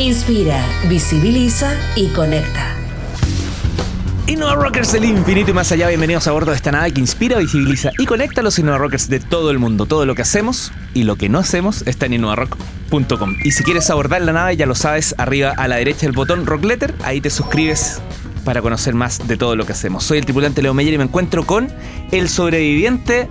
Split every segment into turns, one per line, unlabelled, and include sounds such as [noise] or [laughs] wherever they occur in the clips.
Inspira, visibiliza y conecta.
Innova Rockers del infinito y más allá, bienvenidos a bordo de esta nave que inspira, visibiliza y conecta a los Innova Rockers de todo el mundo. Todo lo que hacemos y lo que no hacemos está en innovarock.com. Y si quieres abordar la nave, ya lo sabes, arriba a la derecha el botón Rock Letter, ahí te suscribes para conocer más de todo lo que hacemos. Soy el tripulante Leo Meyer y me encuentro con el sobreviviente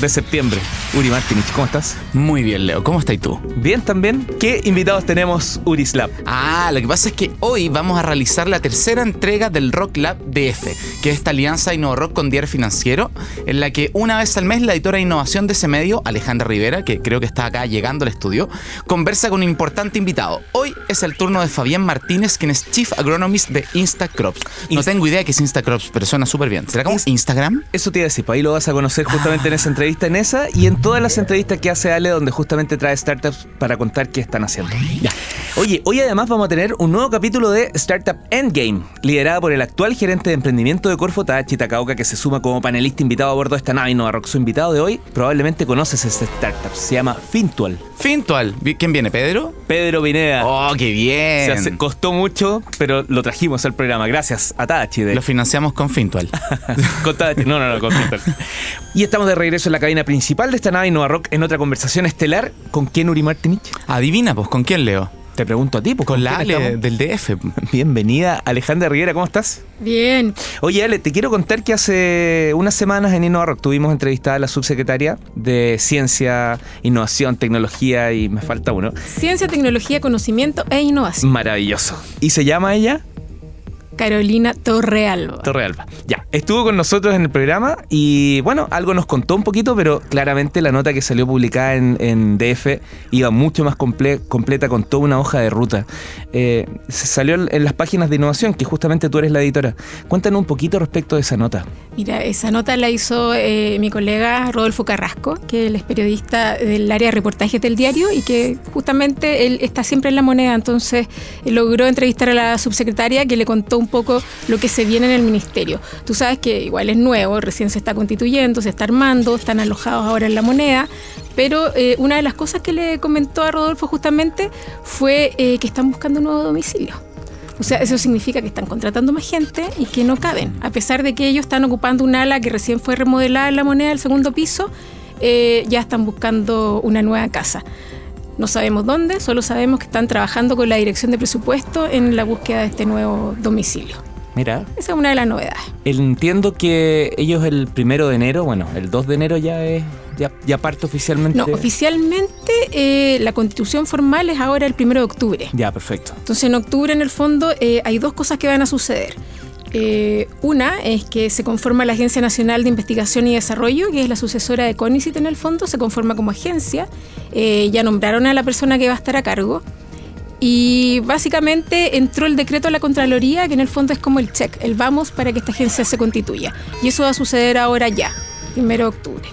de septiembre. Uri Martinich, ¿cómo estás?
Muy bien, Leo. ¿Cómo estás tú?
Bien también. ¿Qué invitados tenemos Uri Slab?
Ah, lo que pasa es que hoy vamos a realizar la tercera entrega del Rock Lab DF, que es esta alianza Rock con Diario Financiero, en la que una vez al mes la editora de innovación de ese medio, Alejandra Rivera, que creo que está acá llegando al estudio, conversa con un importante invitado. Hoy es el turno de Fabián Martínez, quien es Chief Agronomist de Instacrops. No tengo idea de qué es Instacrops, pero suena súper bien. ¿Será como Instagram?
Eso te iba a decir, pues ahí lo vas a conocer justamente en entrevista, en esa y en todas las entrevistas que hace Ale, donde justamente trae startups para contar qué están haciendo. Ya. Oye, hoy además vamos a tener un nuevo capítulo de Startup Endgame, liderada por el actual gerente de emprendimiento de Corfo, Tadachi Takaoka, que se suma como panelista invitado a bordo de esta nave Rock. Su invitado de hoy, probablemente conoces este startup, se llama Fintual.
Fintual, ¿quién viene? ¿Pedro?
Pedro Pineda.
Oh, qué bien.
Se costó mucho, pero lo trajimos al programa, gracias a Tadachi.
Lo financiamos con Fintual. [laughs]
con Tadachi, no, no, no, con Fintual. [laughs] y estamos de regreso en la cabina principal de esta nave Innova Rock en otra conversación estelar. ¿Con quién, Uri Martinich?
Adivina, pues, ¿con quién, Leo?
Te pregunto a ti, pues,
con la Ale del DF. [laughs]
Bienvenida, Alejandra Rivera, ¿cómo estás?
Bien.
Oye, Ale, te quiero contar que hace unas semanas en InnovaRock tuvimos entrevistada a la subsecretaria de Ciencia, Innovación, Tecnología y me falta uno.
Ciencia, Tecnología, Conocimiento e Innovación.
Maravilloso. ¿Y se llama ella?
Carolina Torrealba.
Torrealba. Ya, estuvo con nosotros en el programa y bueno, algo nos contó un poquito, pero claramente la nota que salió publicada en, DF iba mucho más completa con toda una hoja de ruta. Eh, se salió en las páginas de innovación, que justamente tú eres la editora. Cuéntanos un poquito respecto de esa nota.
Mira, esa nota la hizo eh, mi colega Rodolfo Carrasco, que él es periodista del área de reportajes del diario y que justamente él está siempre en la moneda, entonces logró entrevistar a la subsecretaria que le contó un poco lo que se viene en el ministerio. Tú sabes que igual es nuevo, recién se está constituyendo, se está armando, están alojados ahora en la moneda, pero eh, una de las cosas que le comentó a Rodolfo justamente fue eh, que están buscando un nuevo domicilio. O sea, eso significa que están contratando más gente y que no caben. A pesar de que ellos están ocupando un ala que recién fue remodelada en la moneda del segundo piso, eh, ya están buscando una nueva casa. No sabemos dónde, solo sabemos que están trabajando con la dirección de presupuesto en la búsqueda de este nuevo domicilio.
Mira.
Esa es una de las novedades.
Entiendo que ellos el primero de enero, bueno, el 2 de enero ya es ya, ya parte oficialmente.
No, oficialmente eh, la constitución formal es ahora el primero de octubre.
Ya, perfecto.
Entonces en octubre en el fondo eh, hay dos cosas que van a suceder. Eh, una es que se conforma la Agencia Nacional de Investigación y Desarrollo, que es la sucesora de CONICIT en el fondo, se conforma como agencia. Eh, ya nombraron a la persona que va a estar a cargo. Y básicamente entró el decreto a la Contraloría, que en el fondo es como el check, el vamos para que esta agencia se constituya. Y eso va a suceder ahora ya, primero de octubre.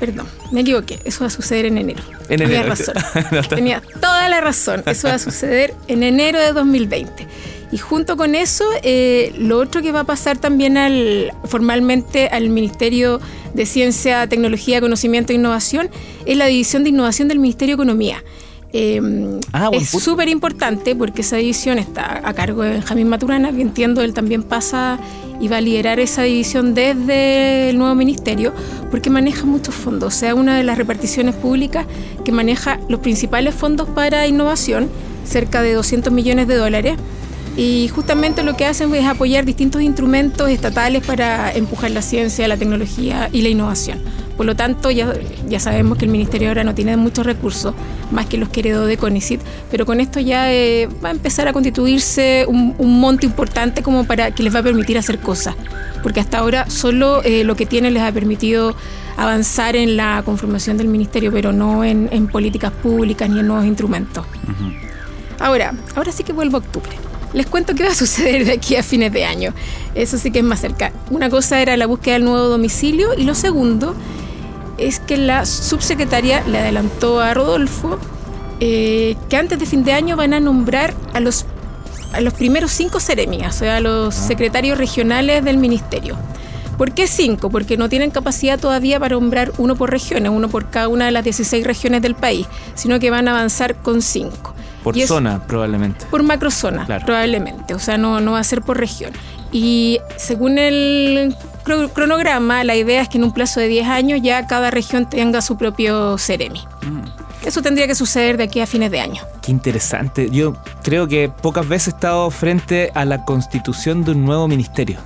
Perdón, me equivoqué, eso va a suceder en enero.
En
Tenía
enero.
razón. [laughs] Tenía toda la razón. Eso va a suceder en enero de 2020. Y junto con eso, eh, lo otro que va a pasar también al, formalmente al Ministerio de Ciencia, Tecnología, Conocimiento e Innovación es la División de Innovación del Ministerio de Economía. Eh,
Ah,
es súper importante porque esa división está a cargo de Benjamín Maturana, que entiendo él también pasa y va a liderar esa división desde el nuevo ministerio, porque maneja muchos fondos. O sea, una de las reparticiones públicas que maneja los principales fondos para innovación, cerca de 200 millones de dólares. Y justamente lo que hacen es apoyar distintos instrumentos estatales para empujar la ciencia, la tecnología y la innovación. Por lo tanto, ya, ya sabemos que el Ministerio ahora no tiene muchos recursos, más que los que heredó de CONICIT, pero con esto ya eh, va a empezar a constituirse un, un, monto importante como para que les va a permitir hacer cosas, porque hasta ahora solo eh, lo que tiene les ha permitido avanzar en la conformación del Ministerio, pero no en, en políticas públicas ni en nuevos instrumentos. Uh -huh. Ahora, ahora sí que vuelvo a octubre. Les cuento qué va a suceder de aquí a fines de año. Eso sí que es más cerca. Una cosa era la búsqueda del nuevo domicilio y lo segundo es que la subsecretaria le adelantó a Rodolfo eh, que antes de fin de año van a nombrar a los, a los primeros cinco seremias, o sea, a los secretarios regionales del ministerio. ¿Por qué cinco? Porque no tienen capacidad todavía para nombrar uno por regiones, uno por cada una de las 16 regiones del país, sino que van a avanzar con cinco.
Por
Y es-
zona, probablemente.
Por macrozona,
Claro.
probablemente. O sea, no, no va a ser por región. Y según el cro- cronograma, la idea es que en un plazo de 10 años ya cada región tenga su propio Ceremi.
Mm.
Eso tendría que suceder de aquí a fines de año.
Qué interesante. Yo creo que pocas veces he estado frente a la constitución de un nuevo ministerio.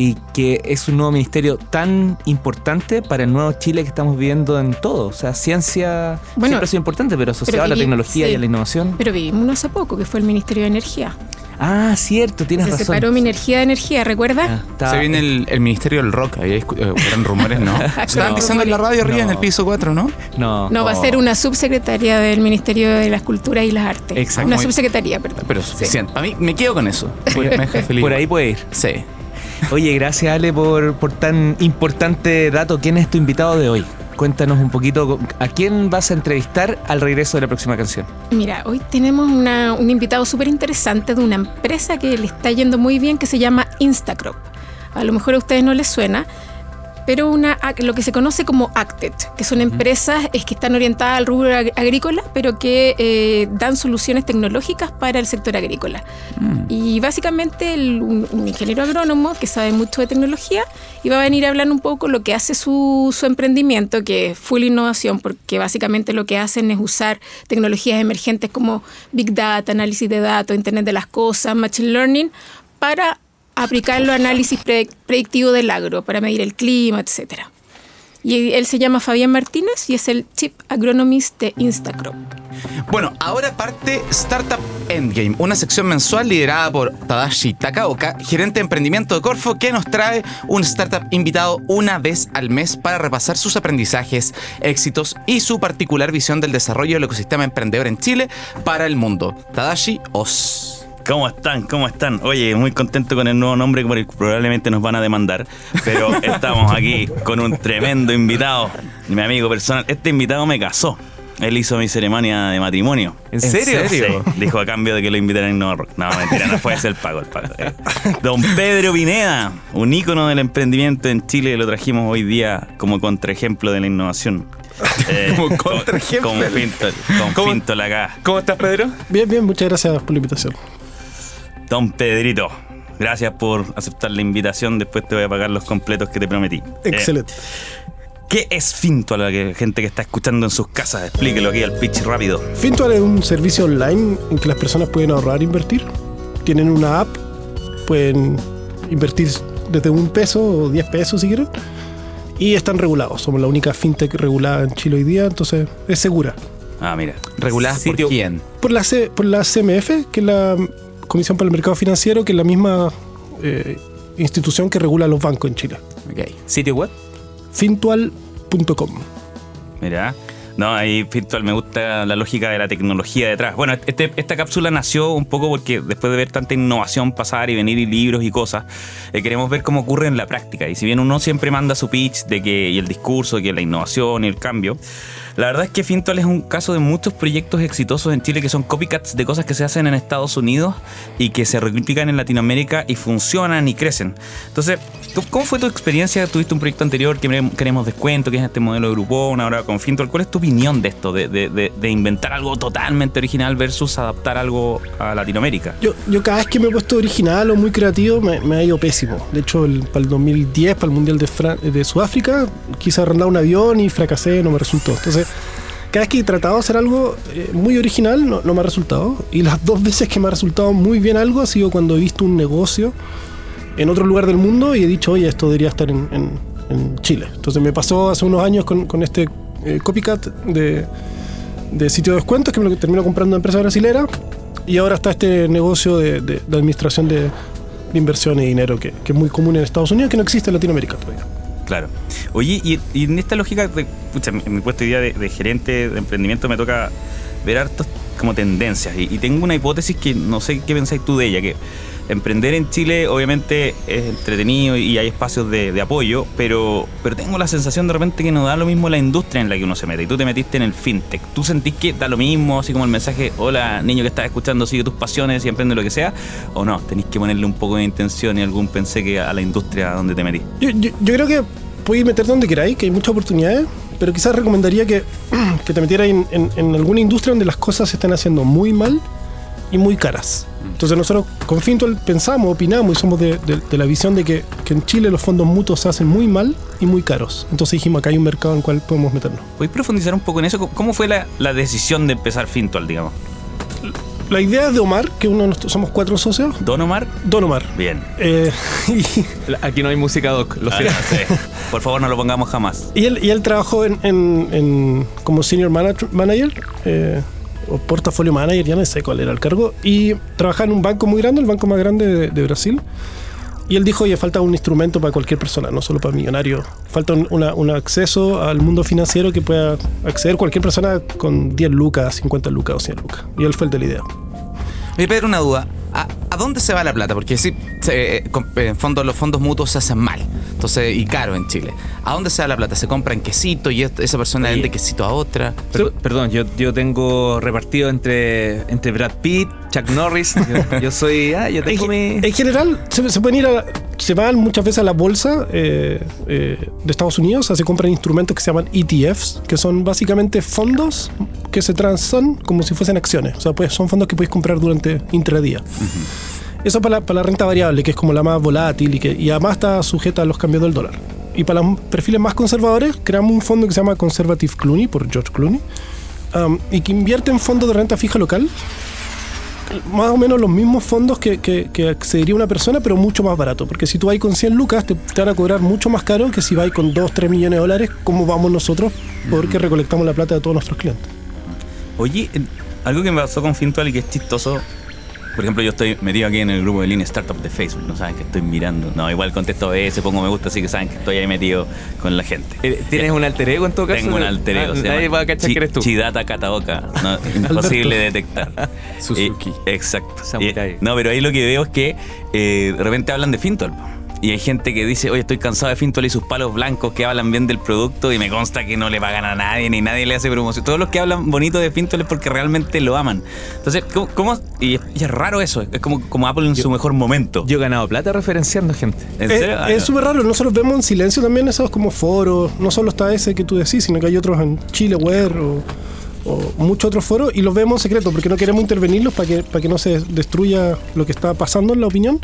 Y que es un nuevo ministerio tan importante para el nuevo Chile que estamos viviendo en todo. O sea, ciencia
Bueno,
siempre ha sido importante, pero asociado a la tecnología
sí.
y a la innovación.
Pero vivimos uno hace poco, que fue el Ministerio de Energía.
Ah, cierto, tienes
Se
razón.
separó mi energía de energía, ¿recuerdas?
Ah,
Se viene el, el Ministerio del Rock, ahí eh, eran rumores, ¿no? Estaban
No.
diciendo en la radio arriba,
No.
en el piso 4, ¿no?
No.
No, va a
Oh.
ser una subsecretaria del Ministerio de las Culturas y las Artes.
Exacto.
Una
Muy-
subsecretaría, perdón.
Pero
Sí.
suficiente. A mí me quedo con eso. Me deja feliz. [laughs]
Por ahí puede ir.
Sí.
Oye, gracias Ale por, por tan importante dato. ¿Quién es tu invitado de hoy? Cuéntanos un poquito a quién vas a entrevistar al regreso de la próxima canción.
Mira, hoy tenemos una- un invitado súper interesante de una empresa que le está yendo muy bien que se llama Instacrop. A lo mejor a ustedes no les suena, pero una, lo que se conoce como Acted, que son empresas es que están orientadas al rubro ag- agrícola, pero que eh, dan soluciones tecnológicas para el sector agrícola. Y básicamente el- un, un ingeniero agrónomo que sabe mucho de tecnología y va a venir a hablar un poco lo que hace su, su emprendimiento, que es full innovación, porque básicamente lo que hacen es usar tecnologías emergentes como Big Data, análisis de datos, Internet de las Cosas, Machine Learning, para aplicarlo a análisis pre- predictivo del agro, para medir el clima, etcétera. Y él se llama Fabián Martínez y es el Chief Agronomist de Instacrop.
Bueno, ahora parte Startup Endgame, una sección mensual liderada por Tadashi Takaoka, gerente de emprendimiento de Corfo, que nos trae un startup invitado una vez al mes para repasar sus aprendizajes, éxitos y su particular visión del desarrollo del ecosistema emprendedor en Chile para el mundo. Tadashi Os.
¿Cómo están? ¿Cómo están? Oye, muy contento con el nuevo nombre que probablemente nos van a demandar, pero [laughs] estamos aquí con un tremendo invitado, mi amigo personal. Este invitado me casó. Él hizo mi ceremonia de matrimonio.
¿En serio?
Sí, dijo a cambio de que lo invitaran en Innova Rock. No, mentira, no fue ese el pago. El pago. Eh, Don Pedro Pineda, un ícono del emprendimiento en Chile, lo trajimos hoy día como contraejemplo de la innovación. [laughs] Eh,
Como contraejemplo.
Con, con Finto, con
¿Cómo?
Finto acá.
¿Cómo estás, Pedro?
Bien, bien, muchas gracias por la invitación.
Don Pedrito, gracias por aceptar la invitación. Después te voy a pagar los completos que te prometí. Eh,
Excelente.
¿Qué es Finto a la gente que está escuchando en sus casas? Explíquelo aquí al pitch rápido.
Fintual es un servicio online en que las personas pueden ahorrar e invertir. Tienen una app, pueden invertir desde un peso o 10 pesos si quieren. Y están regulados. Somos la única fintech regulada en Chile hoy día, entonces es segura.
Ah, mira.
¿Reguladas por quién?
Por la, C- por la CMF, que es la Comisión para el Mercado Financiero, que es la misma eh, institución que regula los bancos en Chile.
Ok.
¿Sitio web?
Fintual.com.
Mira. No, ahí Virtual me gusta la lógica de la tecnología detrás. Bueno, este- esta cápsula nació un poco porque después de ver tanta innovación pasar y venir y libros y cosas, eh, queremos ver cómo ocurre en la práctica. Y si bien uno siempre manda su pitch de que, y el discurso, que la innovación y el cambio, la verdad es que Fintual es un caso de muchos proyectos exitosos en Chile que son copycats de cosas que se hacen en Estados Unidos y que se replican en Latinoamérica y funcionan y crecen. Entonces, ¿cómo- ¿cómo fue tu experiencia? Tuviste un proyecto anterior que queremos- descuento, que es este modelo de Groupon, ahora con Fintual. ¿Cuál es tu opinión de esto, de, de- de- inventar algo totalmente original versus adaptar algo a Latinoamérica?
Yo, yo cada vez que me he puesto original o muy creativo me, me ha ido pésimo. De hecho, el- para el 2010, para el Mundial de, Fran- de Sudáfrica, quise arrendar un avión y fracasé, no me resultó. Cada vez que he tratado de hacer algo eh, muy original, no, me ha resultado. Y las dos veces que me ha resultado muy bien algo ha sido cuando he visto un negocio en otro lugar del mundo y he dicho, oye, esto debería estar en, Chile. Entonces me pasó hace unos años con, este eh, copycat de, sitio de descuentos que me lo terminó comprando una empresa brasilera y ahora está este negocio de, administración de inversión y dinero que, que es muy común en Estados Unidos que no existe en Latinoamérica todavía.
Claro. Oye, y, en esta lógica, de, pucha, en mi puesto hoy día de, de gerente de emprendimiento me toca ver hartas como tendencias. Y, y tengo una hipótesis que no sé qué pensáis tú de ella, que emprender en Chile obviamente es entretenido y hay espacios de, apoyo, pero, pero tengo la sensación de repente que no da lo mismo la industria en la que uno se mete. Y tú te metiste en el fintech. ¿Tú sentís que da lo mismo, así como el mensaje, hola niño que estás escuchando, sigue tus pasiones y emprende lo que sea? ¿O no? Tenéis que ponerle un poco de intención y algún pensé que a la industria donde te metí.
Yo, yo- yo creo que podéis meter donde queráis, que hay muchas oportunidades, pero quizás recomendaría que, [clears throat] que te metieras en, en- en alguna industria donde las cosas se están haciendo muy mal y muy caras. Entonces nosotros con Fintual pensamos, opinamos y somos de, de- de la visión de que, que en Chile los fondos mutuos se hacen muy mal y muy caros. Entonces dijimos, acá hay un mercado en el cual podemos meternos.
¿Podéis profundizar un poco en eso? ¿Cómo- ¿Cómo fue la, la decisión de empezar Fintual, digamos?
La idea es de Omar, que uno de nuestros- somos cuatro socios.
¿Don Omar?
Don Omar.
Bien.
Eh, [laughs] y,
Aquí no hay música doc, lo
Ah,
sé. [laughs]
sí. Por favor, no lo pongamos jamás.
Y él, y él trabajó en, en- en- como senior manager, manager eh, o portafolio manager, ya no sé cuál era el cargo, y trabajaba en un banco muy grande, el banco más grande de, de Brasil. Y él dijo, oye, falta un instrumento para cualquier persona, no solo para millonarios. Falta un, una- un acceso al mundo financiero que pueda acceder cualquier persona con 10 lucas, 50 lucas o 100 lucas. Y él fue el de la idea.
Oye, Pedro, una duda. ¿A, dónde se va la plata? Porque sí, se- eh, en fondo, los fondos mutuos se hacen mal. Entonces, y caro en Chile. ¿A dónde se va la plata? ¿Se compra en quesito y esa persona
Oye.
vende quesito a otra?
Per- perdón, yo, yo tengo repartido entre, entre Brad Pitt, Chuck Norris. Yo, yo soy. Ah, yo tengo
En,
mi.
en general, se, se pueden ir a. Se van muchas veces a la bolsa eh, eh, de Estados Unidos, o sea, se compran instrumentos que se llaman ETFs, que son básicamente fondos que se transan como si fuesen acciones. O sea, pues son fondos que puedes comprar durante intradía. Eso para la, para la renta variable, que es como la más volátil y que y además está sujeta a los cambios del dólar. Y para los perfiles más conservadores, creamos un fondo que se llama Conservative Clooney, por George Clooney, um, y que invierte en fondos de renta fija local más o menos los mismos fondos que, que, que accedería una persona, pero mucho más barato. Porque si tú vas con 100 lucas, te, te van a cobrar mucho más caro que si vas con 2, 3 millones de dólares, como vamos nosotros, porque recolectamos la plata de todos nuestros clientes.
Oye, algo que me pasó con Fintual y que es chistoso. Por ejemplo, yo estoy metido aquí en el grupo de Lean Startup de Facebook. No saben que estoy mirando. No, igual contesto veces, pongo me gusta, así que saben que estoy ahí metido con la gente.
Eh, ¿Tienes un alter ego en todo caso?
Tengo un alter ego.
Nadie va a cachar que eres tú.
Chidata Kataoka. No, [laughs] imposible detectar. [laughs]
Suzuki.
Eh, exacto. Eh, no, pero ahí lo que veo es que eh, de repente hablan de Fintual. Y hay gente que dice, oye, estoy cansado de Fintual y sus palos blancos que hablan bien del producto y me consta que no le pagan a nadie ni nadie le hace promoción. Todos los que hablan bonito de Fintual es porque realmente lo aman. Entonces, ¿cómo? cómo- y, es, y es raro eso. Es como, como Apple en su mejor momento.
Yo he ganado plata referenciando gente.
¿En
Eh,
serio? Ah,
es
no.
súper raro, nosotros vemos en silencio también esos como foros, no solo está ese que tú decís, sino que hay otros en Chileware o, o muchos otros foros, y los vemos en secreto porque no queremos intervenirlos para que, para que no se destruya lo que está pasando en la opinión.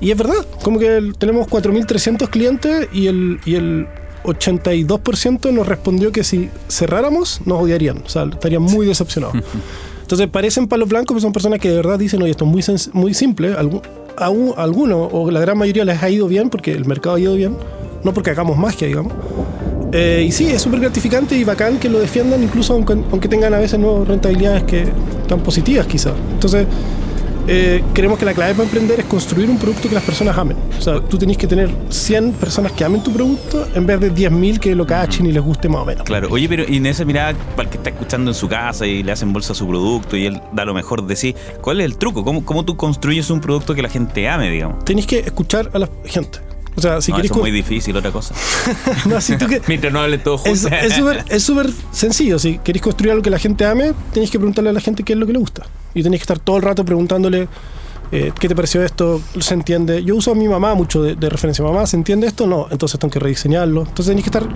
Y es verdad, como que tenemos 4.300 clientes y el, y el 82% nos respondió que si cerráramos nos odiarían, o sea, estarían muy decepcionados. [laughs] Entonces parecen palos blancos, pero son personas que de verdad dicen, oye, esto es muy, muy simple. Algu- a un- a algunos, o la gran mayoría les ha ido bien porque el mercado ha ido bien, no porque hagamos magia, digamos. Eh, y sí, es súper gratificante y bacán que lo defiendan, incluso aunque, aunque tengan a veces no rentabilidades que tan positivas quizás. Entonces, eh, creemos que la clave para emprender es construir un producto que las personas amen. O sea, tú tenés que tener 100 personas que amen tu producto en vez de 10.000 que lo cachen y les guste más o menos.
Claro, oye, pero y en esa mirada, para el que está escuchando en su casa y le hacen bolsa a su producto y él da lo mejor de sí, ¿cuál es el truco? ¿Cómo, cómo tú construyes un producto que la gente ame, digamos?
Tenés que escuchar a la gente. O sea, si
no,
querés...
eso es muy difícil, otra cosa. [laughs]
No, si tú que- [laughs]
Mientras no hablen todos juntos.
es súper es sencillo. Si queréis construir algo que la gente ame, tenéis que preguntarle a la gente qué es lo que le gusta. Y tenéis que estar todo el rato preguntándole eh, qué te pareció esto, se entiende. Yo uso a mi mamá mucho de, de referencia. Mamá, ¿se entiende esto? No, entonces tengo que rediseñarlo. Entonces tenéis que estar,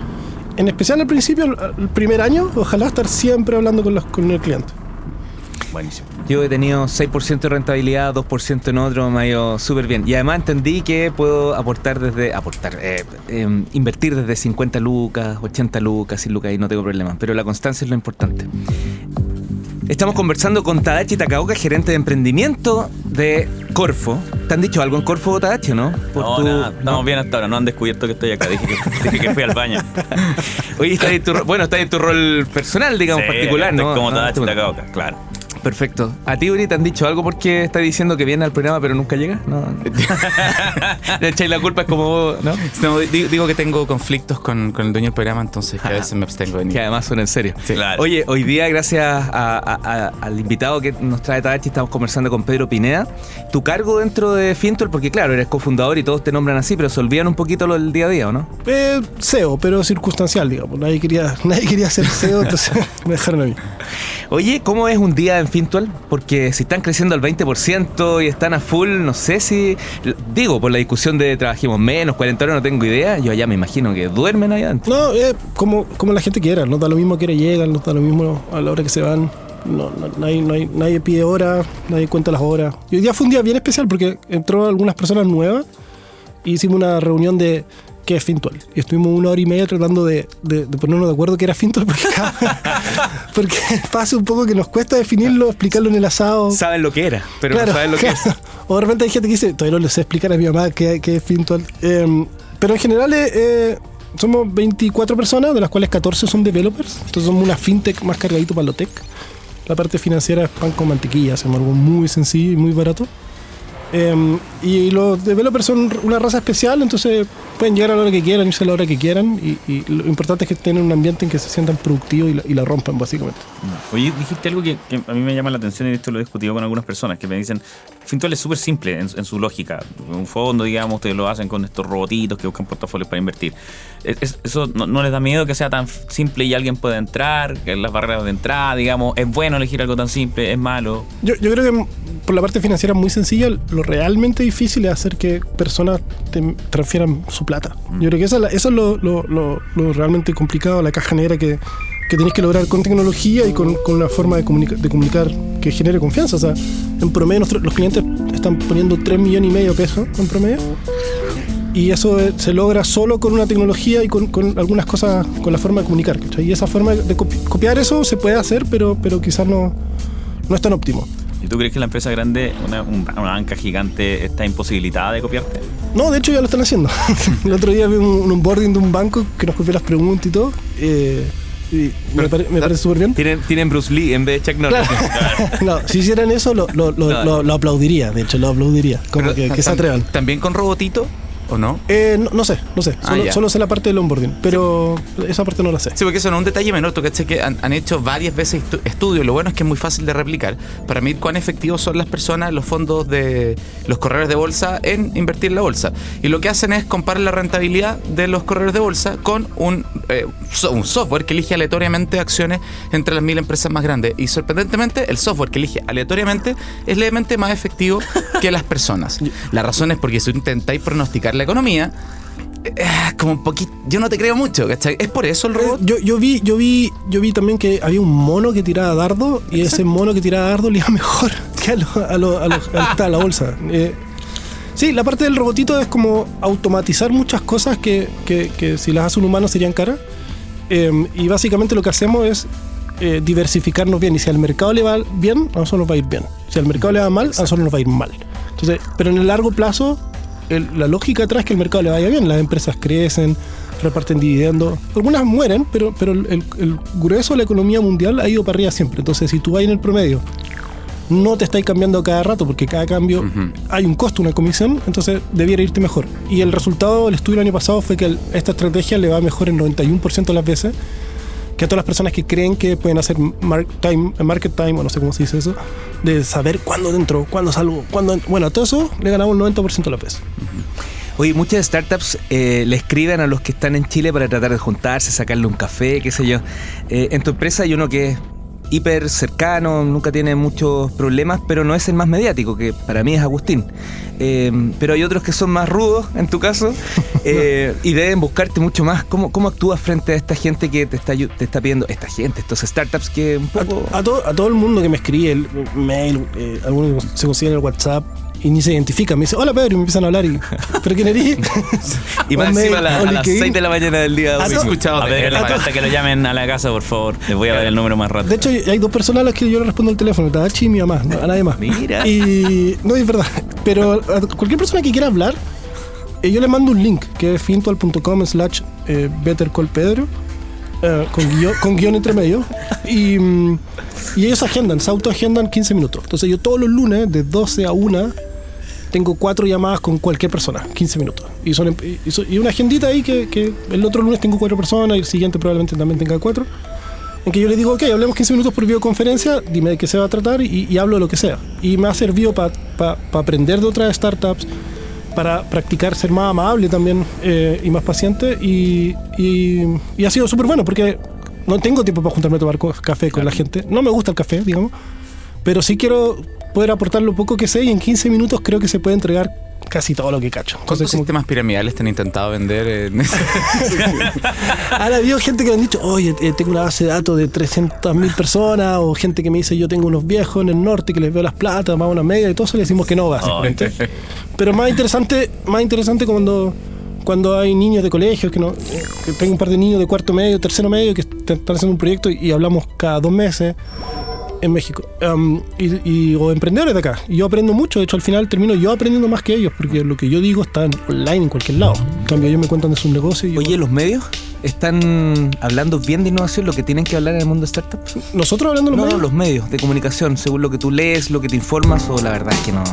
en especial al principio, el, primer año, ojalá estar siempre hablando con, los, con el cliente.
Buenísimo.
Yo he tenido 6% de rentabilidad, 2% en otro, me ha ido súper bien. Y además entendí que puedo aportar desde, aportar, eh, eh, invertir desde 50 lucas, 80 lucas, 100 lucas y no tengo problema. Pero la constancia es lo importante. Estamos conversando con Tadachi Takaoka, gerente de emprendimiento de Corfo. ¿Te han dicho algo en Corfo, Tadachi, no? Por
No,
tu-
nada, estamos bien hasta ahora. No han descubierto que estoy acá. Dije que, [laughs] dije que fui al baño. [laughs]
Oye, está en tu, ro- bueno, está en tu rol personal, digamos,
Sí,
particular,
estoy
¿no?
Como
Ah,
Tadachi Takaoka, claro.
Perfecto. ¿A ti, Uri, te han dicho algo porque está diciendo que viene al programa pero nunca llega? No. [laughs] Le echáis la culpa, es como vos, ¿no?
No, di- digo que tengo conflictos con, con el dueño del programa, entonces que a veces me abstengo de [laughs]
Que además son en serio.
Claro.
Oye, hoy día, gracias a- a- a- al invitado que nos trae Tadachi, estamos conversando con Pedro Pineda. Tu cargo dentro de Fintol, porque claro, eres cofundador y todos te nombran así, pero se olvidan un poquito lo del día a día, ¿o no?
Eh, SEO, pero circunstancial, digamos. Nadie quería, [laughs] nadie quería ser SEO, entonces me dejaron a mí.
Oye, ¿cómo es un día en Fintual? Porque si están creciendo al 20% y están a full, no sé si. Digo, por la discusión de trabajemos menos, 40 horas, no tengo idea. Yo allá me imagino que duermen allá adentro.
No, eh, como, como la gente quiera, no da lo mismo que llegan, no da lo mismo a la hora que se van. No, no, nadie, hay- nadie pide hora, nadie cuenta las horas. Y hoy día fue un día bien especial porque entró algunas personas nuevas y hicimos una reunión de qué es Fintual. Y estuvimos una hora y media tratando de, de- de ponernos de acuerdo qué era Fintual porque, [laughs] porque pasa un poco que nos cuesta definirlo, explicarlo en el asado.
Saben lo que era, pero no saben lo que es.
claro. O de repente hay gente que dice, todavía no les sé explicar a mi mamá qué, qué es Fintual. Eh, pero en general eh, eh, somos 24 personas, de las cuales 14 son developers. Entonces somos una fintech más cargadito para lo tech. La parte financiera es pan con mantequilla, hacemos algo muy sencillo y muy barato. Eh, y los developers son una raza especial, entonces pueden llegar a la hora que quieran, irse a la hora que quieran. Y, y lo importante es que tengan un ambiente en que se sientan productivos y la, y la rompan, básicamente.
Oye, dijiste algo que, que a mí me llama la atención y esto lo he discutido con algunas personas que me dicen, Fintual es súper simple en, en su lógica. Un fondo, digamos, ustedes lo hacen con estos robotitos que buscan portafolios para invertir. Es- es- ¿Eso no, no les da miedo que sea tan simple y alguien pueda entrar? Que las barreras de entrada, digamos, es bueno elegir algo tan simple, es malo.
Yo, yo creo que por la parte financiera muy sencilla, realmente difícil es hacer que personas te transfieran su plata. Yo creo que eso, es la- eso es lo, lo- lo- lo realmente complicado, la caja negra que, que tenéis que lograr con tecnología y con, con una forma de, comunica- de comunicar que genere confianza. O sea, en promedio los clientes están poniendo 3 millones y medio de pesos en promedio. Y eso eh, se logra solo con una tecnología y con, con algunas cosas, con la forma de comunicar. ¿cachai? Y esa forma de copi- copiar eso se puede hacer, pero, pero quizás no, no es tan óptimo.
¿Y tú crees que la empresa grande, una, un- una banca gigante, está imposibilitada de copiarte?
No, de hecho ya lo están haciendo. [laughs] el otro día vi un, un onboarding de un banco que nos copió las preguntas y todo. eh, y me, pare- me parece súper bien.
Tienen, tienen Bruce Lee en vez de Chuck Norris. [laughs] [laughs]
No, si hicieran eso, lo, lo- lo-
Claro.
lo- lo aplaudiría. De hecho, lo aplaudiría. Como
Pero,
que, que se atrevan.
¿También con robotito o no?
Eh, no, no sé, no sé.
Ah,
Solo, solo sé la parte del onboarding. Pero esa parte no la sé.
Sí, porque eso no es un detalle menor. Tú caché que han, han hecho varias veces estu- estudios. Lo bueno es que es muy fácil de replicar. Para medir cuán efectivos son las personas, los fondos de los corredores de bolsa en invertir en la bolsa. Y lo que hacen es comparar la rentabilidad de los corredores de bolsa con un, eh, un software que elige aleatoriamente acciones entre las mil empresas más grandes. Y sorprendentemente, el software que elige aleatoriamente es levemente más efectivo que las personas. [laughs] La razón es porque si intentáis pronosticar la economía, eh, como un poquito. Yo no te creo mucho, ¿cachai? Es por eso el
Eh,
robot.
Yo, yo vi, yo vi, yo vi también que había un mono que tiraba dardo y ese mono que tiraba dardo le iba [laughs] mejor que a lo, a lo, a lo- a la bolsa. Eh, sí, la parte del robotito es como automatizar muchas cosas que, que- que si las hace un humano serían caras. Eh, y básicamente lo que hacemos es eh, diversificarnos bien. Y si al mercado le va bien, a nosotros nos va a ir bien. Si al mercado le va mal, a nosotros nos va a ir mal. Entonces, pero en el largo plazo, el- la lógica atrás es que el mercado le vaya bien. Las empresas crecen, reparten dividendos. Algunas mueren, pero, pero el, el- grueso de la economía mundial ha ido para arriba siempre. Entonces, si tú vas en el promedio, no te estáis cambiando cada rato, porque cada cambio hay un costo, una comisión, entonces debiera irte mejor. Y el resultado del estudio del año pasado fue que el- esta estrategia le va mejor en 91% de las veces que a todas las personas que creen que pueden hacer market time, o no sé cómo se dice eso, de saber cuándo entro, cuándo salgo, cuándo... Bueno, a todo eso le ganamos el 90% de las veces.
Oye, muchas startups eh, le escriben a los que están en Chile para tratar de juntarse, sacarle un café, qué sé yo. Eh, en tu empresa hay uno que hiper cercano, nunca tiene muchos problemas, pero no es el más mediático, que para mí es Agustín. Eh, pero hay otros que son más rudos, en tu caso, [laughs] eh, y deben buscarte mucho más. ¿Cómo, ¿Cómo actúas frente a esta gente que te está, te está pidiendo, esta gente, estos startups que un poco...
A, a todo, a todo el mundo que me escribe, el mail, eh, algunos se consiguen el WhatsApp, y ni se identifica. Me dice, hola Pedro, y me empiezan a hablar. Y, ¿Pero quién eres? [laughs]
Y más [laughs] encima a, la- a las
¿qué?
6 de la mañana del día.
No.
escuchado
A
man.
falta que lo llamen a la casa, por favor. Les voy a dar el número más rápido.
De hecho, hay dos personas a las que yo le respondo el teléfono, Tadachi y mi mamá, no, a nadie más.
Mira.
Y no es verdad. Pero a cualquier persona que quiera hablar, eh, yo le mando un link que es fintual.com slash eh, bettercallpedro eh, con, guion, con guion entre medio. Y, mm, y ellos agendan, se autoagendan 15 minutos. Entonces yo todos los lunes, de 12 a 1, tengo cuatro llamadas con cualquier persona, 15 minutos. Y, son, em- y, so- y una agendita ahí que, que el otro lunes tengo cuatro personas y el siguiente probablemente también tenga cuatro. En que yo le digo, ok, hablemos 15 minutos por videoconferencia, dime de qué se va a tratar y, y hablo de lo que sea. Y me ha servido para aprender de otras startups, para practicar ser más amable también eh, y más paciente. Y, y- y ha sido súper bueno porque no tengo tiempo para juntarme a tomar café con la gente. No me gusta el café, digamos, pero sí quiero poder aportar lo poco que sé y en 15 minutos creo que se puede entregar casi todo lo que cacho.
¿Cuántos
como
sistemas piramidales te han intentado vender? en [laughs] ese-
Ahora ha habido gente que me han dicho, oye, eh, tengo una base de datos de 300.000 personas, o gente que me dice, yo tengo unos viejos en el norte que les veo las platas, más una media, y todo eso le decimos que no, básicamente. Pero más interesante, más interesante cuando, cuando hay niños de colegio, que no, que tengo un par de niños de cuarto medio, tercero medio, que est- están haciendo un proyecto y, y hablamos cada dos meses en México. Um, y, y- o emprendedores de acá. Y yo aprendo mucho, de hecho al final termino yo aprendiendo más que ellos, porque lo que yo digo está online en cualquier lado. En cambio, ellos me cuentan de sus negocios. Y yo-
Oye, ¿los medios están hablando bien de innovación, lo que tienen que hablar en el mundo startup?
nosotros hablando de
No,
los
no,
medios,
los medios de comunicación, según lo que tú lees, lo que te informas, o la verdad es que no.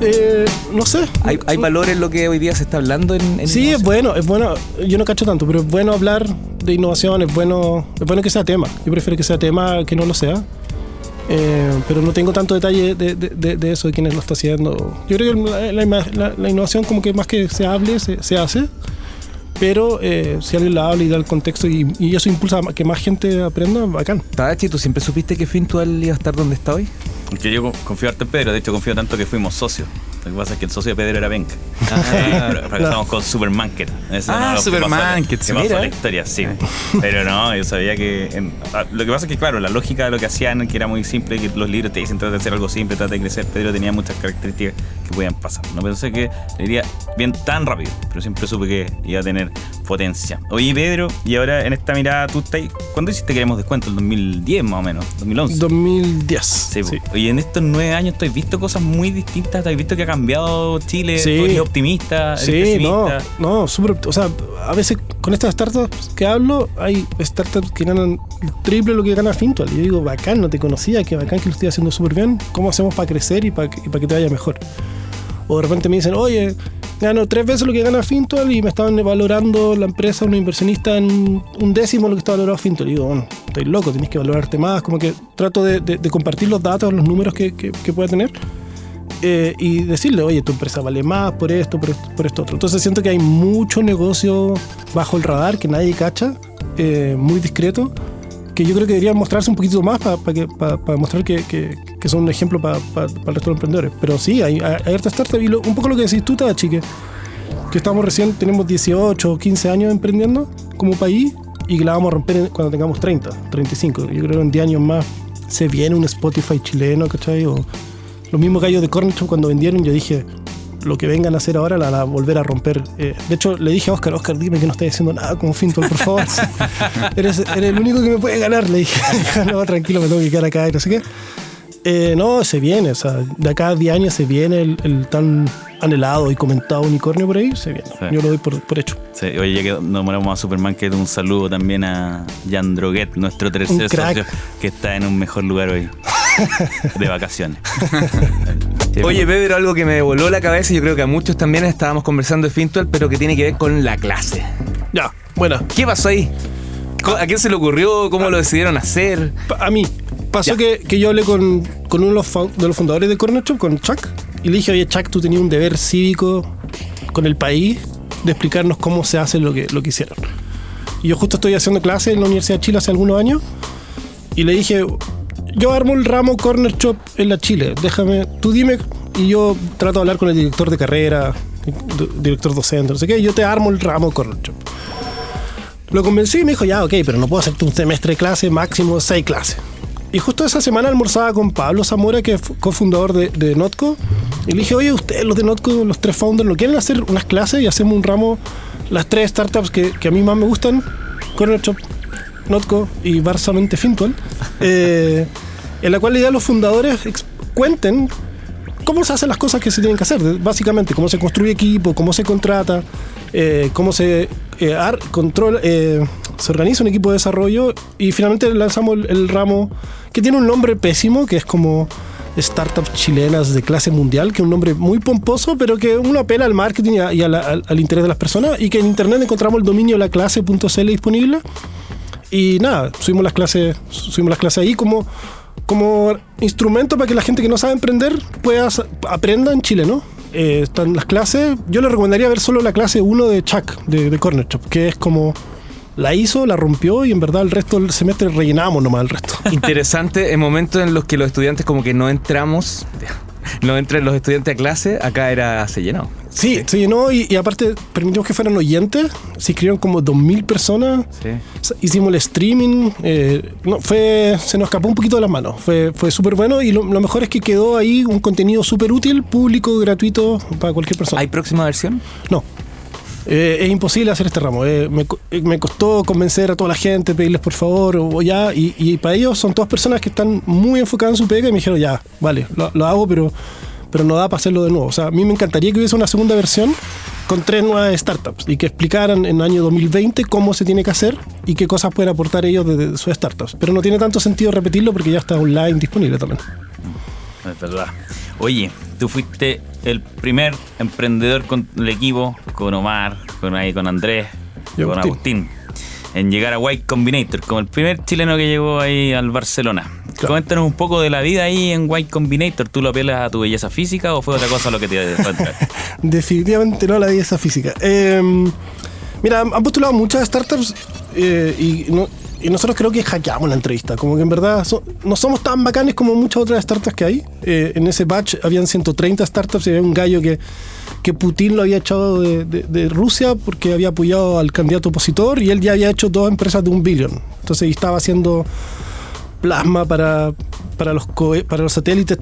Eh, no sé.
¿Hay, hay valor en lo que hoy día se está hablando en, en
Sí, es
innovación?
bueno, es bueno. Yo no cacho tanto, pero es bueno hablar de innovación, es bueno, es bueno que sea tema. Yo prefiero que sea tema que no lo sea. Eh, pero no tengo tanto detalle de, de- de- de eso, de quiénes lo está haciendo. Yo creo que la, la- la- la innovación como que más que se hable, se, se hace. Pero eh, si alguien la habla y da el contexto y, y eso impulsa a que más gente aprenda, bacán.
Tadachi, ¿tú siempre supiste que Fintual iba a estar donde está hoy?
Que yo confío harto en Pedro, de hecho confío tanto que fuimos socios. Lo que pasa es que el socio de Pedro era Benca. Eh, fracasamos [laughs] con Supermarket. Ese
Ah,
que
sí,
pasó la historia, sí. [laughs] Pero no, yo sabía que. en- ah, lo que pasa es que, claro, la lógica de lo que hacían, que era muy simple, que los libros te dicen trata de hacer algo simple, trata de crecer. Pedro tenía muchas características que podían pasar. No pensé que le iría bien tan rápido, pero siempre supe que iba a tener potencia. Oye, Pedro, y ahora en esta mirada, tú estás. ¿Cuándo hiciste que queremos descuento? ¿El 2010 más o menos? ¿2011?
2010.
Sí,
sí.
Y en estos nueve años tú has visto cosas muy distintas, tú has visto que ha cambiado Chile,
Sí.
tú eres optimista, eres
Sí, no, no, súper. O sea, a veces con estas startups que hablo, hay startups que ganan triple lo que gana Fintual. Y yo digo, bacán, no te conocía, que bacán que lo estoy haciendo súper bien. ¿Cómo hacemos para crecer y para que, y para que te vaya mejor? O de repente me dicen, oye, gano tres veces lo que gana Fintual y me estaban valorando la empresa, un inversionista, en un décimo lo que está valorado Fintual. Y digo, bueno, estoy loco, tenés que valorarte más. Como que trato de, de- de compartir los datos, los números que, que, que pueda tener eh, y decirle, oye, tu empresa vale más por esto, por esto, por esto otro. Entonces siento que hay mucho negocio bajo el radar que nadie cacha, eh, muy discreto, que yo creo que deberían mostrarse un poquito más para que, pa- pa mostrar que, que- que son un ejemplo para el resto de los emprendedores. Pero sí, hay, hay, hay harta startup y lo- un poco lo que decís tú, Tachi, que, que estamos recién, tenemos 18 o 15 años emprendiendo como país y que la vamos a romper cuando tengamos 30, 35. Yo creo que en 10 años más se viene un Spotify chileno, ¿cachai? O los mismos gallos de Corner Shop cuando vendieron, yo dije, lo que vengan a hacer ahora la van a volver a romper. Eh, de hecho, le dije a Oscar, Oscar, dime que no estás haciendo nada como Fintual, por favor. [laughs] eres, eres el único que me puede ganar, le dije. [laughs] no, tranquilo, me tengo que quedar acá y no sé qué. Eh, no, se viene, o sea, de acá a 10 años se viene el, el tan anhelado y comentado unicornio por ahí, se viene.
Sí.
Yo lo doy por, por hecho.
Sí, oye, ya que nos moramos a Superman, que un saludo también a Jan Droguet, nuestro tercer socio, que está en un mejor lugar hoy, [laughs] [laughs] de vacaciones. [laughs]
Oye, Pedro, algo que me voló la cabeza y yo creo que a muchos también estábamos conversando de Fintual, pero que tiene que ver con la clase.
Ya, buena.
¿Qué pasó ahí? Co- ¿A quién se le ocurrió? ¿Cómo lo decidieron hacer?
A mí. Pasó que, que yo hablé con, con uno de los, fun- de los fundadores de Corner Shop, con Chuck, y le dije, oye, Chuck, tú tenías un deber cívico con el país de explicarnos cómo se hace lo que, lo que hicieron. Y yo justo estoy haciendo clases en la Universidad de Chile hace algunos años, y le dije, yo armo el ramo Corner Shop en la Chile, déjame, tú dime, y yo trato de hablar con el director de carrera, di- director docente, no sé qué, yo te armo el ramo Corner Shop. Lo convencí y me dijo, ya, ok, pero no puedo hacerte un semestre de clase, máximo seis clases. y justo esa semana almorzaba con Pablo Zamora, que es fu- cofundador de, Notco. Y le dije, oye, ustedes, los de Notco, los tres founders, ¿no quieren hacer unas clases y hacemos un ramo, las tres startups que a mí más me gustan? Corner Shop, Notco y Barsamente Fintual. eh, en la cual la idea de los fundadores cuenten cómo se hacen las cosas que se tienen que hacer, básicamente, cómo se construye equipo, cómo se contrata, eh, cómo se eh, ar- controla, eh, se organiza un equipo de desarrollo y finalmente lanzamos el, el ramo que tiene un nombre pésimo, que es como startups chilenas de clase mundial, que es un nombre muy pomposo, pero que uno apela al marketing y, a- y a la- al, al interés de las personas y que en internet encontramos el dominio laclase.cl disponible y nada, subimos las clases, subimos las clases ahí como, como instrumento para que la gente que no sabe emprender pueda aprenda en Chile, ¿no? Eh, están las clases. Yo le recomendaría ver solo la clase 1 de Chuck, de, de Corner Shop, que es como la hizo, la rompió y en verdad el resto del semestre rellenamos nomás el resto. [laughs]
Interesante en momentos en los que los estudiantes como que no entramos, [laughs] no entran los estudiantes a clase, acá era se llenó.
Sí, se llenó y, y aparte permitimos que fueran oyentes. Se inscribieron como 2.000 personas.
Sí.
Hicimos el streaming, eh, no, fue, se nos escapó un poquito de las manos, fue, fue súper bueno y lo, lo mejor es que quedó ahí un contenido súper útil, público, gratuito para cualquier persona.
¿Hay próxima versión?
No, Eh, es imposible hacer este ramo, eh, me, co- me costó convencer a toda la gente, pedirles por favor o, o ya, y, y para ellos son todas personas que están muy enfocadas en su pega y me dijeron ya, vale, lo, lo hago, pero, pero no da para hacerlo de nuevo. O sea, a mí me encantaría que hubiese una segunda versión con tres nuevas startups y que explicaran en el año 2020 cómo se tiene que hacer y qué cosas pueden aportar ellos desde sus startups. Pero no tiene tanto sentido repetirlo porque ya está online disponible también.
Es verdad. Oye, tú fuiste el primer emprendedor con el equipo, con Omar, con ahí con Andrés,
Y
con
Agustín.
Agustín, en llegar a White Combinator, como el primer chileno que llegó ahí al Barcelona.
Claro.
Cuéntanos un poco de la vida ahí en White Combinator. ¿Tú lo apelas a tu belleza física o fue otra cosa lo que te fue a entrar?
Definitivamente no la belleza física. Eh, mira, han postulado muchas startups eh, y, no- y nosotros creo que hackeamos la entrevista. Como que en verdad so- no somos tan bacanes como muchas otras startups que hay. Eh, en ese batch habían 130 startups y había un gallo que, que Putin lo había echado de, de- de Rusia porque había apoyado al candidato opositor y él ya había hecho dos empresas de un billón. Entonces estaba haciendo plasma para, para, los, para los satélites,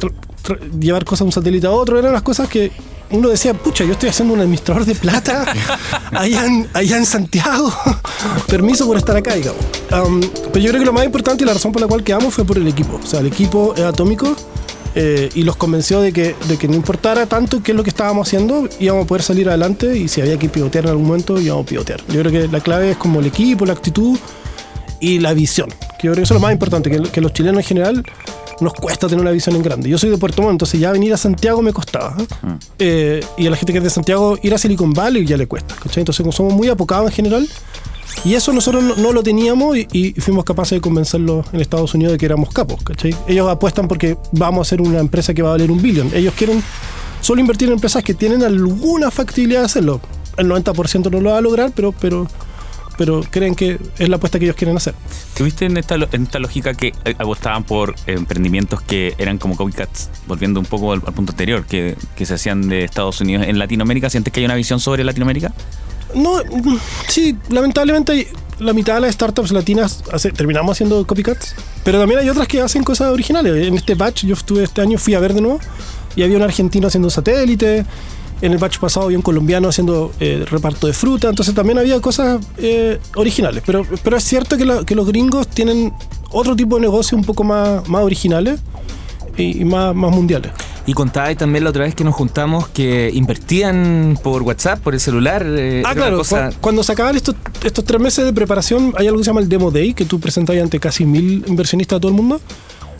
llevar cosas de un satélite a otro, eran las cosas que uno decía, pucha, yo estoy haciendo un administrador de plata [laughs] allá en, allá en Santiago. [laughs] Permiso por estar acá, digamos. Um, pero yo creo que lo más importante y la razón por la cual quedamos fue por el equipo. O sea, el equipo es atómico eh, y los convenció de que, de que no importara tanto qué es lo que estábamos haciendo, íbamos a poder salir adelante y si había que pivotear en algún momento, íbamos a pivotear. Yo creo que la clave es como el equipo, la actitud y la visión. Que yo creo que eso es lo más importante, que, que los chilenos en general nos cuesta tener una visión en grande. Yo soy de Puerto Montt, entonces ya venir a Santiago me costaba. ¿eh? Eh, y a la gente que es de Santiago, ir a Silicon Valley ya le cuesta. ¿cachai? Entonces como somos muy apocados en general. Y eso nosotros no, no lo teníamos y, y fuimos capaces de convencerlos en Estados Unidos de que éramos capos. ¿cachai? Ellos apuestan porque vamos a ser una empresa que va a valer un billón. Ellos quieren solo invertir en empresas que tienen alguna factibilidad de hacerlo. El 90% no lo va a lograr, pero, pero, pero creen que es la apuesta que ellos quieren hacer.
¿Tuviste en esta, en esta lógica que eh, apostaban por emprendimientos que eran como copycats, volviendo un poco al, al punto anterior, que, que se hacían de Estados Unidos en Latinoamérica? ¿Sientes que hay una visión sobre Latinoamérica?
No, mm, sí, lamentablemente la mitad de las startups latinas hace- terminamos haciendo copycats, pero también hay otras que hacen cosas originales. En este batch, yo estuve este año, fui a ver de nuevo, y había un argentino haciendo satélite, en el batch pasado había un colombiano haciendo eh, reparto de fruta, entonces también había cosas eh, originales. Pero, pero es cierto que, la- que los gringos tienen otro tipo de negocio un poco más, más originales y, y más, más mundiales.
Y contabais también la otra vez que nos juntamos que invertían por WhatsApp, por el celular. eh,
Ah, claro.
cosa-
cu- Cuando se acaban estos, estos tres meses de preparación, hay algo que se llama el Demo Day, que tú presentas ante casi mil inversionistas de todo el mundo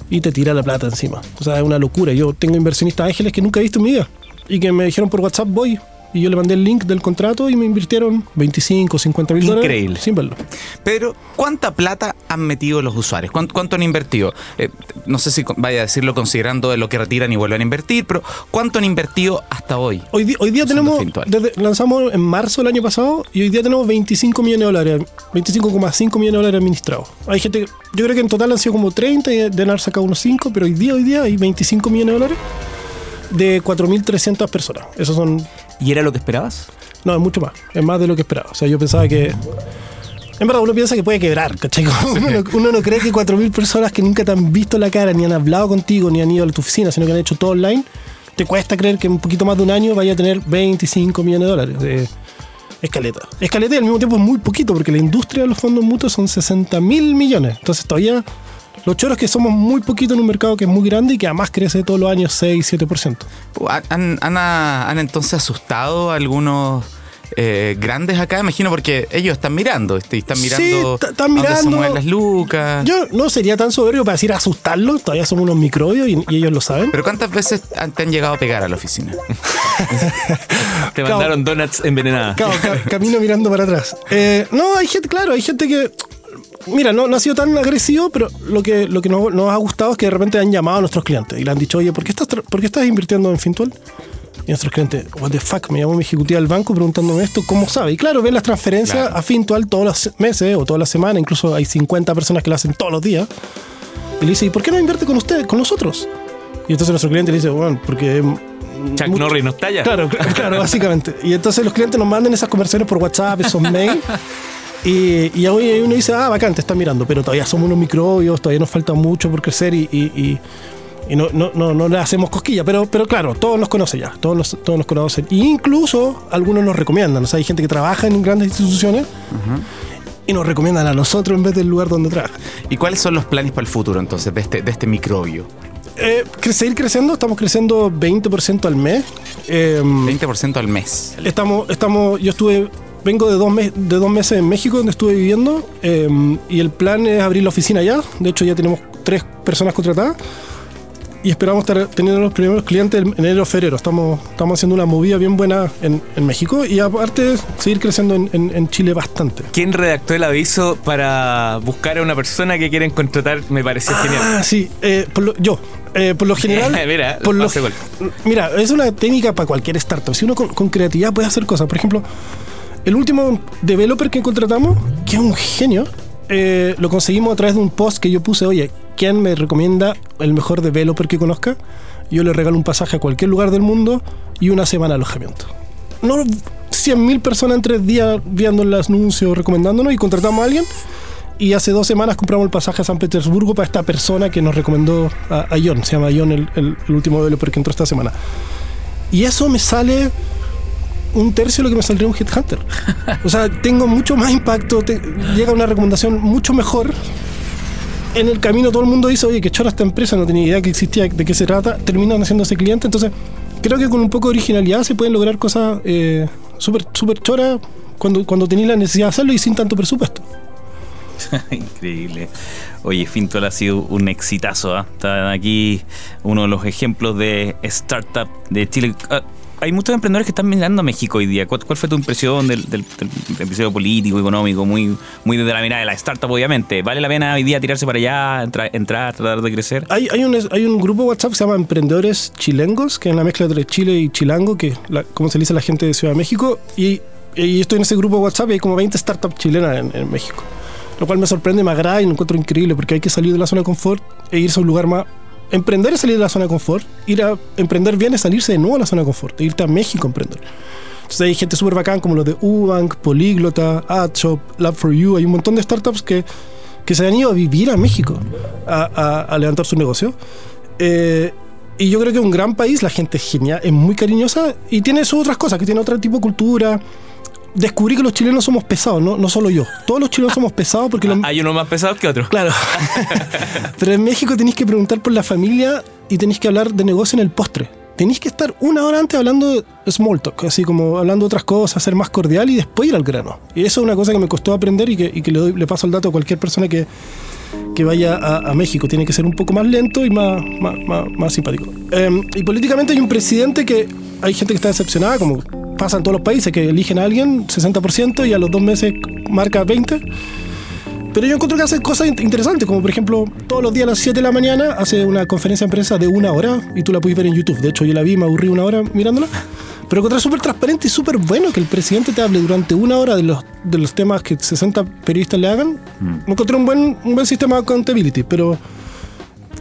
y te tira la plata encima. O sea, es una locura. Yo tengo inversionistas ángeles que nunca he visto en mi vida y que me dijeron por WhatsApp voy. Y yo le mandé el link del contrato y me invirtieron 25, 50 mil dólares.
Increíble.
Sin verlo.
Pero, ¿cuánta plata han metido los usuarios? ¿Cuánto, cuánto han invertido? Eh, no sé si vaya a decirlo considerando de lo que retiran y vuelven a invertir, pero ¿cuánto han invertido hasta hoy?
Hoy, día tenemos, desde, lanzamos en marzo del año pasado y hoy día tenemos 25 millones de dólares, 25,5 millones de dólares administrados. Hay gente, yo creo que en total han sido como 30 y deben haber sacado unos 5, pero hoy día, hoy día hay 25 millones de dólares de 4.300 personas. Esos son,
¿Y era lo que esperabas?
no, es mucho más, es más de lo que esperaba. O sea, yo pensaba que En verdad, uno piensa que puede quebrar, ¿cachai? [laughs] Uno, no, uno no cree que 4.000 personas que nunca te han visto la cara, ni han hablado contigo, ni han ido a tu oficina, sino que han hecho todo online, te cuesta creer que en un poquito más de un año vaya a tener 25 millones de dólares. Eh, escaleta. Escaleta y al mismo tiempo es muy poquito, porque la industria de los fondos mutuos son 60 mil millones. Entonces todavía lo choro es que somos muy poquito en un mercado que es muy grande y que además crece todos los años 6, 7%.
¿Han, han, han entonces asustado a algunos eh, grandes acá? Imagino porque ellos están mirando, están mirando,
Sí, están
dónde se
mirando.
mueven las lucas.
Yo no sería tan soberbio para decir asustarlos, todavía somos unos microbios y, y ellos lo saben.
Pero ¿cuántas veces te han llegado a pegar a la oficina? [laughs]
Te mandaron donuts envenenadas.
Claro, ca- camino mirando para atrás. Eh, no, hay gente, claro, hay gente que. Mira, no, no ha sido tan agresivo, pero lo que, lo que nos, nos ha gustado es que de repente han llamado a nuestros clientes y le han dicho, oye, ¿por qué estás, ¿por qué estás invirtiendo en Fintual? Y nuestros clientes, what the fuck, me llamó mi ejecutiva del banco preguntándome esto, ¿cómo sabe? Y claro, ven las transferencias
Claro.
a Fintual todos los meses o todas las semanas, incluso hay 50 personas que lo hacen todos los días. Y le dice, ¿y por qué no invierte con usted, con nosotros? Y entonces nuestro cliente le dice, bueno, porque...
Chuck
mucho-
Norris no está
claro, claro, básicamente. Y entonces los clientes nos mandan esas conversaciones por WhatsApp, esos [laughs] mails. Y, y ahí uno dice, ah, bacán, te están mirando, pero todavía somos unos microbios, todavía nos falta mucho por crecer y, y- y- y no, no, no, no le hacemos cosquilla. Pero, pero claro, todos nos conocen ya, todos nos, todos nos conocen. E incluso algunos nos recomiendan. O sea, hay gente que trabaja en grandes instituciones y nos recomiendan a nosotros en vez del lugar donde trabaja.
¿Y cuáles son los planes para el futuro entonces de este, de este microbio?
Eh, seguir creciendo, estamos creciendo 20% al mes. Em,
20% al mes.
Estamos, estamos, yo estuve, vengo de dos, mes- de dos meses en México donde estuve viviendo eh, y el plan es abrir la oficina allá. De hecho ya tenemos tres personas contratadas y esperamos estar teniendo los primeros clientes en enero o febrero. Estamos, estamos haciendo una movida bien buena en, en México y aparte seguir creciendo en, en- en Chile bastante.
¿Quién redactó el aviso para buscar a una persona que quieren contratar? Me pareció genial.
Ah, sí, eh, por lo- yo. eh, por lo general. [laughs]
Mira,
por lo, mira, es una técnica para cualquier startup. Si uno con, con creatividad puede hacer cosas. Por ejemplo, el último developer que contratamos, que es un genio, eh, lo conseguimos a través de un post que yo puse. Oye, ¿quién me recomienda el mejor developer que conozca? Yo le regalo un pasaje a cualquier lugar del mundo y una semana de alojamiento. No 100.000 personas en tres días viendo los anuncios, recomendándonos y contratamos a alguien. Y hace dos semanas compramos el pasaje a San Petersburgo para esta persona que nos recomendó a, a John. Se llama John, el, el- el último developer que entró esta semana. Y eso me sale un tercio de lo que me saldría un Headhunter. O sea, [laughs] tengo mucho más impacto, te- llega una recomendación mucho mejor. En el camino todo el mundo dice, oye, que chora esta empresa, no tenía idea que existía, de qué se trata. Terminan haciéndose cliente. Entonces, creo que con un poco de originalidad se pueden lograr cosas eh, súper súper choras cuando, cuando tenéis la necesidad de hacerlo y sin tanto presupuesto. [laughs]
Increíble. Oye, Fintual ha sido un exitazo. ¿ah? Está aquí uno de los ejemplos de startup de Chile. Ah, hay muchos emprendedores que están mirando a México hoy día. ¿Cuál, cuál fue tu impresión del, del- del episodio político, económico? Muy, muy desde la mirada de la startup, obviamente. ¿Vale la pena hoy día tirarse para allá, entra- entrar, tratar de crecer?
Hay, hay, un, hay un grupo WhatsApp que se llama Emprendedores Chilengos, que es la mezcla entre Chile y Chilango, que la, como se le dice a la gente de Ciudad de México. Y, y estoy en ese grupo WhatsApp y hay como 20 startups chilenas en, en México. Lo cual me sorprende, me agrada y lo encuentro increíble porque hay que salir de la zona de confort e irse a un lugar más. Emprender es salir de la zona de confort. Ir a emprender bien es salirse de nuevo a la zona de confort, e irte a México a emprender. Entonces hay gente súper bacán como los de Ubank, Políglota, AdShop, Lab4U. Hay un montón de startups que, que se han ido a vivir a México a, a- a levantar su negocio. Eh, y yo creo que es un gran país, la gente es genial, es muy cariñosa y tiene sus otras cosas, que tiene otro tipo de cultura. Descubrí que los chilenos somos pesados, no, no solo yo. Todos los chilenos somos pesados porque los, [laughs]
Hay unos más pesados que otros.
Claro. [laughs] Pero en México tenéis que preguntar por la familia y tenéis que hablar de negocio en el postre. Tenéis que estar una hora antes hablando de small talk, así como hablando de otras cosas, ser más cordial y después ir al grano. Y eso es una cosa que me costó aprender y que, y que le, doy- le paso el dato a cualquier persona que, que vaya a, México. Tiene que ser un poco más lento y más, más, más- simpático. Eh, y políticamente hay un presidente que hay gente que está decepcionada, como pasa en todos los países, que eligen a alguien 60% y a los dos meses marca 20%. Pero yo encuentro que hace cosas in- interesantes, como por ejemplo, todos los días a las 7 de la mañana hace una conferencia de prensa de una hora y tú la puedes ver en YouTube. De hecho, yo la vi y me aburrí una hora mirándola. Pero encontré súper transparente y súper bueno que el presidente te hable durante una hora de los, de los temas que 60 periodistas le hagan. Me encontré un buen, un buen sistema de accountability, pero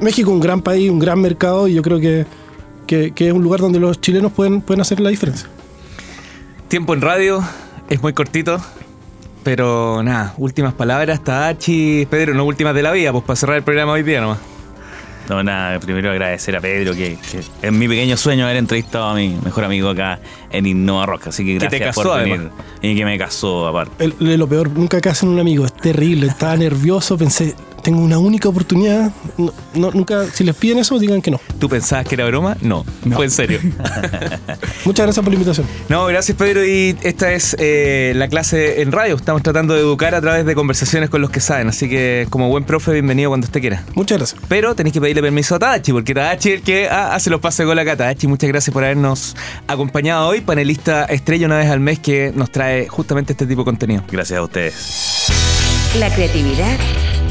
México es un gran país, un gran mercado y yo creo que, que, que es un lugar donde los chilenos pueden, pueden hacer la diferencia.
Tiempo en radio es muy cortito. Pero nada, últimas palabras, Tadachi. Pedro, no últimas de la vida, pues para cerrar el programa hoy día nomás.
No, nada, primero agradecer a Pedro, que, que es mi pequeño sueño haber entrevistado a mi mejor amigo acá en Innova Rock. Así que
Que te
gracias
casó,
por venir.
además.
Y que me casó, aparte.
El- lo peor, nunca casan un amigo, es terrible. Estaba nervioso, pensé, tengo una única oportunidad. No, no- nunca, si les piden eso, digan que no.
¿Tú pensabas que era broma? No, fue en serio. [laughs] [laughs]
Muchas gracias por la invitación.
No, gracias Pedro y esta es eh, la clase en radio. Estamos tratando de educar a través de conversaciones con los que saben, así que como buen profe, bienvenido cuando usted quiera.
Muchas gracias.
Pero tenéis que pedirle permiso a Tadachi, porque Tadachi es el que ah, hace los pases de gol acá. Tadachi, muchas gracias por habernos acompañado hoy, panelista estrella una vez al mes que nos trae justamente este tipo de contenido.
Gracias a ustedes.
La creatividad